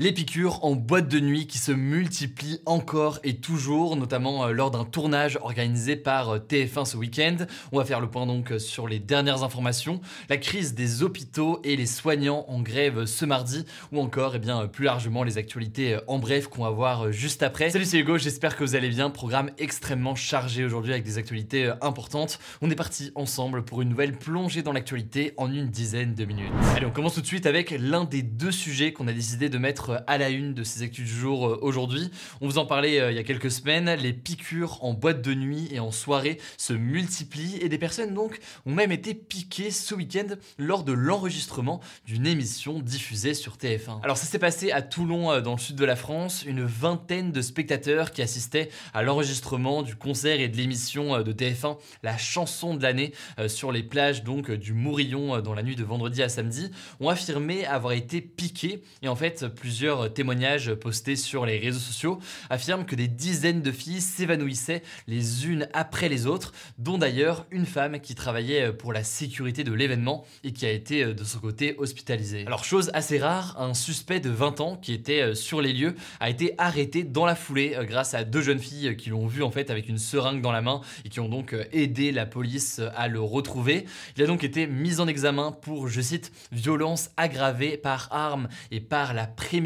Les piqûres en boîte de nuit qui se multiplient encore et toujours, notamment euh, lors d'un tournage organisé par euh, TF1 ce week-end. On va faire le point donc euh, sur les dernières informations, la crise des hôpitaux et les soignants en grève ce mardi, ou encore et eh bien, plus largement les actualités en bref qu'on va voir juste après. Salut c'est Hugo, j'espère que vous allez bien. Programme extrêmement chargé aujourd'hui avec des actualités importantes. On est parti ensemble pour une nouvelle plongée dans l'actualité en une dizaine de minutes. Allez, on commence tout de suite avec l'un des deux sujets qu'on a décidé de mettre à la une de ces actus du jour euh, aujourd'hui. On vous en parlait euh, il y a quelques semaines, les piqûres en boîte de nuit et en soirée se multiplient et des personnes donc ont même été piquées ce week-end lors de l'enregistrement d'une émission diffusée sur TF1. Alors ça s'est passé à Toulon euh, dans le sud de la France, une vingtaine de spectateurs qui assistaient à l'enregistrement du concert et de l'émission de TF1 La chanson de l'année sur les plages donc du Mourillon dans la nuit de vendredi à samedi ont affirmé avoir été piqués et en fait plusieurs plusieurs témoignages postés sur les réseaux sociaux affirment que des dizaines de filles s'évanouissaient les unes après les autres, dont d'ailleurs une femme qui travaillait pour la sécurité de l'événement et qui a été de son côté hospitalisée. Alors chose assez rare, un suspect de 20 ans qui était sur les lieux a été arrêté dans la foulée grâce à deux jeunes filles qui l'ont vu en fait avec une seringue dans la main et qui ont donc aidé la police à le retrouver. Il a donc été mis en examen pour, je cite, violence aggravée par arme et par la préméditation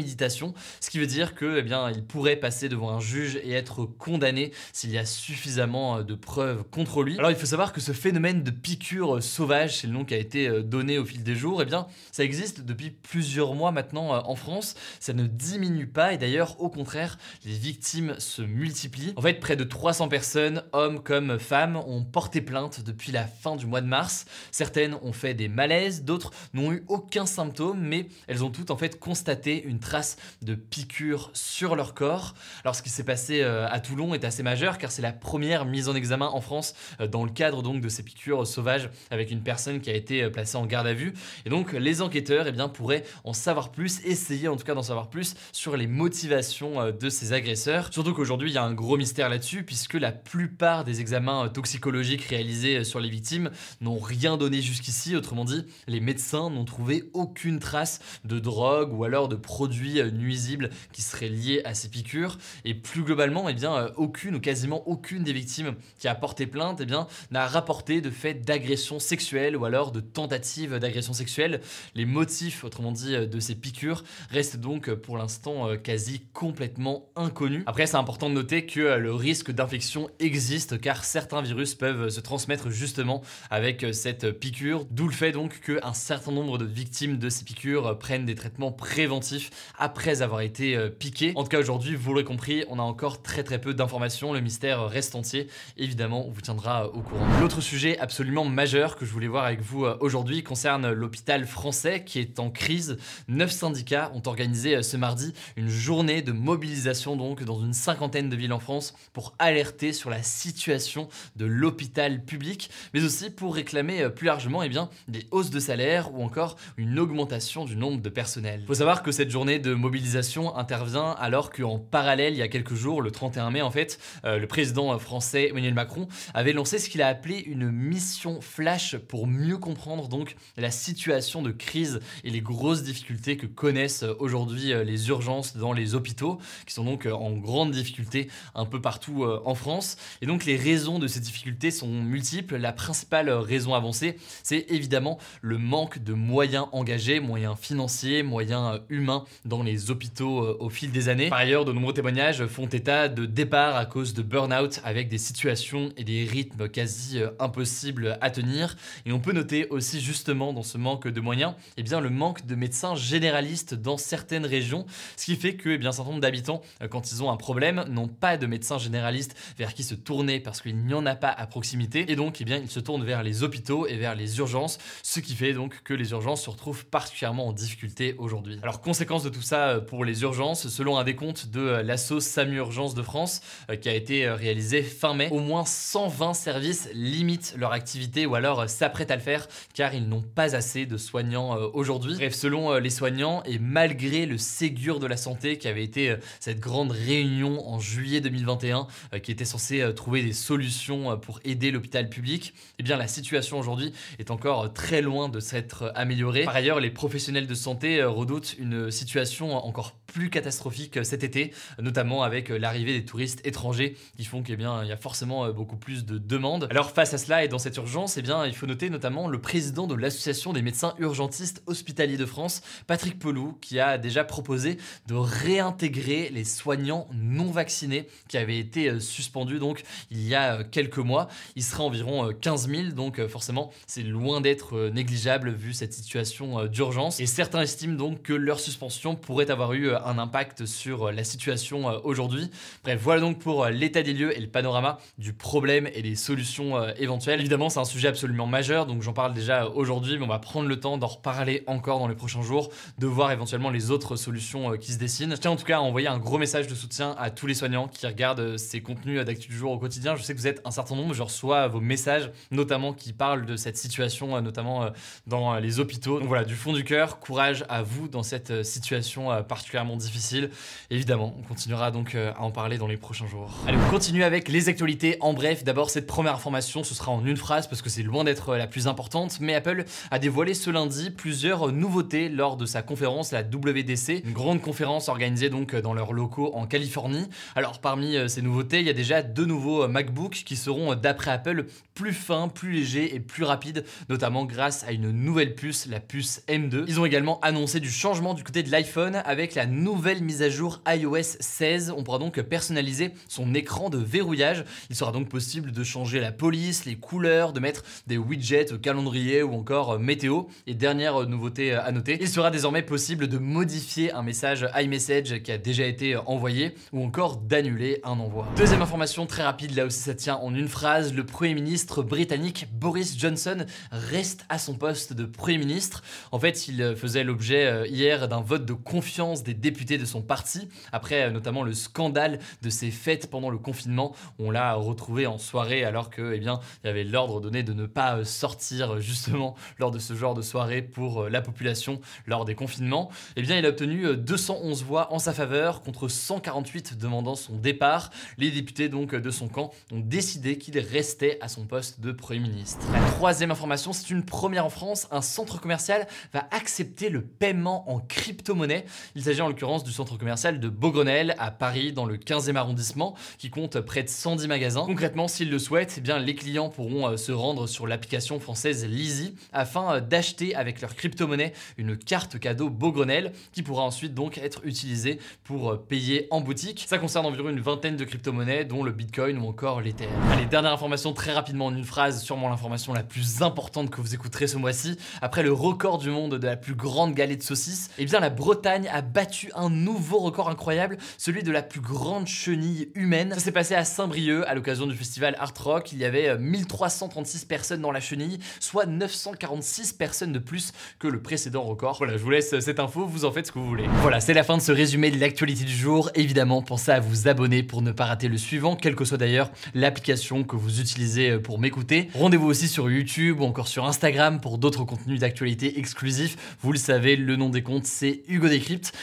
ce qui veut dire que, eh bien, il pourrait passer devant un juge et être condamné s'il y a suffisamment euh, de preuves contre lui. Alors il faut savoir que ce phénomène de piqûre sauvage, c'est le nom qui a été euh, donné au fil des jours, eh bien, ça existe depuis plusieurs mois maintenant euh, en France. Ça ne diminue pas et d'ailleurs, au contraire, les victimes se multiplient. En fait, près de 300 personnes, hommes comme femmes, ont porté plainte depuis la fin du mois de mars. Certaines ont fait des malaises, d'autres n'ont eu aucun symptôme, mais elles ont toutes en fait constaté une traces de piqûres sur leur corps. Alors ce qui s'est passé euh, à Toulon est assez majeur car c'est la première mise en examen en France euh, dans le cadre donc de ces piqûres sauvages avec une personne qui a été euh, placée en garde à vue. Et donc les enquêteurs eh bien, pourraient en savoir plus, essayer en tout cas d'en savoir plus sur les motivations de ces agresseurs. Surtout qu'aujourd'hui il y a un gros mystère là-dessus puisque la plupart des examens toxicologiques réalisés sur les victimes n'ont rien donné jusqu'ici. Autrement dit, les médecins n'ont trouvé aucune trace de drogue ou alors de produits euh, nuisibles qui seraient liés à ces piqûres. Et plus globalement, eh bien, euh, aucune ou quasiment aucune des victimes qui a porté plainte eh bien, n'a rapporté de fait d'agression sexuelle ou alors de tentative d'agression sexuelle. Les motifs, autrement dit, euh, de ces piqûres restent donc pour l'instant quasi complètement inconnus. Après, c'est important de noter que le risque d'infection existe car certains virus peuvent se transmettre justement avec cette piqûre, d'où le fait donc qu'un certain nombre de victimes de ces piqûres prennent des traitements préventifs après avoir été euh, piqué. En tout cas aujourd'hui, vous l'aurez compris, on a encore très très peu d'informations, le mystère reste entier. Évidemment, on vous tiendra euh, au courant. L'autre sujet absolument majeur que je voulais voir avec vous euh, aujourd'hui concerne l'hôpital français qui est en crise. Neuf syndicats ont organisé ce mardi une journée de mobilisation donc dans une cinquantaine de villes en France pour alerter sur la situation de l'hôpital public, mais aussi pour réclamer plus largement eh bien, des hausses de salaire ou encore une augmentation du nombre de personnel. Il faut savoir que cette journée de mobilisation intervient alors qu'en parallèle, il y a quelques jours, le 31 mai en fait, euh, le président français Emmanuel Macron avait lancé ce qu'il a appelé une mission flash pour mieux comprendre donc la situation de crise et les grosses difficultés que connaissent aujourd'hui euh, les urgences dans les hôpitaux, qui sont donc euh, en grande difficulté un peu partout en France. Et donc les raisons de ces difficultés sont multiples. La principale raison avancée, c'est évidemment le manque de moyens engagés, moyens financiers, moyens humains dans les hôpitaux euh, au fil des années. Par ailleurs, de nombreux témoignages font état de départ à cause de burn-out avec des situations et des rythmes quasi euh, impossibles à tenir. Et on peut noter aussi justement dans ce manque de moyens, eh bien, le manque de médecins généralistes dans certaines régions, ce qui fait que eh bien, un certain nombre d'habitants, euh, quand ils ont un problème, n'ont pas de médecins généralistes vers qui se tourner parce qu'il n'y en a pas à proximité. Et donc, eh bien, ils se tournent vers les hôpitaux et vers les urgences, ce qui fait donc que les urgences se retrouvent particulièrement en difficulté aujourd'hui. Alors, conséquence de tout ça euh, pour les urgences, selon un décompte de euh, l'assaut SAMU Urgence de France, qui a été réalisé fin mai, au moins 120 services limitent leur activité ou alors s'apprêtent à le faire car ils n'ont pas assez de soignants aujourd'hui. Bref, selon les soignants et malgré le Ségur de la santé qui avait été cette grande réunion en juillet 2021 euh, qui était censée euh, trouver des solutions euh, pour aider l'hôpital public, eh bien la situation aujourd'hui est encore très loin de s'être améliorée. Par ailleurs, les professionnels de santé redoutent une situation encore plus catastrophique cet été, notamment avec l'arrivée des touristes étrangers qui font qu'il bien, y a forcément beaucoup plus de demandes. Alors face à cela et dans cette urgence, eh bien, il faut noter notamment le président de l'association des médecins urgentistes hospitaliers de France, Patrick Pelou, qui a déjà proposé de réintégrer les soignants non vaccinés qui avaient été euh, suspendus donc il y a euh, quelques mois. Il sera environ 15 euh, 000, donc forcément c'est loin d'être négligeable vu cette situation d'urgence. Et certains estiment donc que leur suspension pourrait avoir eu un impact sur la situation aujourd'hui. Bref, voilà donc pour l'état des lieux et le panorama du problème et des solutions éventuelles. Évidemment, c'est un sujet absolument majeur, donc j'en parle déjà aujourd'hui, mais on va prendre le temps d'en reparler encore dans les prochains jours, de voir éventuellement les autres solutions qui se dessinent. Je tiens en tout cas à envoyer un gros message de soutien à tous les soignants qui regardent ces contenus d'actu du jour au quotidien. Je sais que vous êtes un certain nombre, je reçois vos messages, notamment qui parlent de cette situation, notamment dans les hôpitaux. Donc voilà, du fond du cœur, courage à vous dans cette situation particulièrement difficile. Évidemment, on continuera donc à en parler dans les prochains jours. Allez, on continue avec les actualités. En bref, d'abord, cette première information, ce sera en une phrase parce que c'est loin d'être la plus importante, mais Apple a dévoilé ce lundi plusieurs nouveautés lors de sa conférence, la WDC, une grande conférence organisée donc dans leurs locaux en Californie. Alors parmi euh, ces nouveautés, il y a déjà deux nouveaux euh, MacBooks qui seront euh, d'après Apple plus fins, plus légers et plus rapides, notamment grâce à une nouvelle puce, la puce M2. Ils ont également annoncé du changement du côté de l'iPhone avec la nouvelle mise à jour iOS 16. On pourra donc personnaliser son écran de verrouillage. Il sera donc possible de changer la police, les couleurs, de mettre des widgets calendrier ou encore météo. Et dernière nouveauté à noter, il sera désormais possible de modifier un message iMessage qui a déjà été envoyé ou encore d'annuler un envoi. Deuxième information très rapide, là aussi ça tient en une phrase, le Premier ministre britannique Boris Johnson reste à son poste de Premier ministre. En fait, il faisait l'objet euh, hier d'un vote de confiance des députés de son parti, après euh, notamment le scandale de ses fêtes pendant le confinement. On l'a retrouvé en soirée alors que, eh bien, il y avait l'ordre donné de ne pas euh, sortir justement lors de ce genre de soirée pour la population lors des confinements. Eh bien, il a obtenu 211 voix en sa faveur contre 148 demandant son départ. Les députés donc de son camp ont décidé qu'il restait à son poste de Premier ministre. La troisième information, c'est une première en France. Un centre commercial va accepter le paiement en crypto-monnaie. Il s'agit en du centre commercial de Beaugrenelle à Paris dans le 15e arrondissement qui compte près de 110 magasins. Concrètement, s'ils le souhaitent, eh bien, les clients pourront euh, se rendre sur l'application française Lizzy afin euh, d'acheter avec leur crypto-monnaie une carte cadeau Beaugrenelle qui pourra ensuite donc être utilisée pour euh, payer en boutique. Ça concerne environ une vingtaine de crypto-monnaies, dont le Bitcoin ou encore l'Ether. Allez, dernière information très rapidement en une phrase, sûrement l'information la plus importante que vous écouterez ce mois-ci. Après le record du monde de la plus grande galette de saucisses, eh bien la Bretagne a battu un nouveau record incroyable, celui de la plus grande chenille humaine. Ça s'est passé à Saint-Brieuc à l'occasion du festival Art Rock. Il y avait 1336 euh, personnes dans la chenille, soit 946 personnes de plus que le précédent record. Voilà, je vous laisse cette info, vous en faites ce que vous voulez. Voilà, c'est la fin de ce résumé de l'actualité du jour. Évidemment, pensez à vous abonner pour ne pas rater le suivant, quelle que soit d'ailleurs l'application que vous utilisez euh, pour m'écouter. Rendez-vous aussi sur YouTube ou encore sur Instagram pour d'autres contenus d'actualité exclusifs. Vous le savez, le nom des comptes, c'est Hugo Décrypte.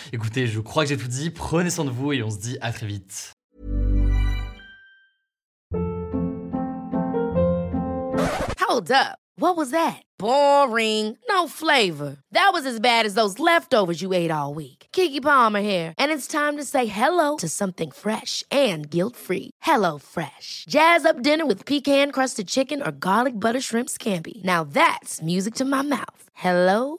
Je crois que j'ai tout dit. Prenez soin de vous et on se dit à très vite. Hold up. What was that? Boring. No flavor. That was as bad as those leftovers you ate all week. Kiki Palmer here, and it's time to say hello to something fresh and guilt-free. Hello Fresh. Jazz up dinner with pecan-crusted chicken or garlic butter shrimp scampi. Now that's music to my mouth. Hello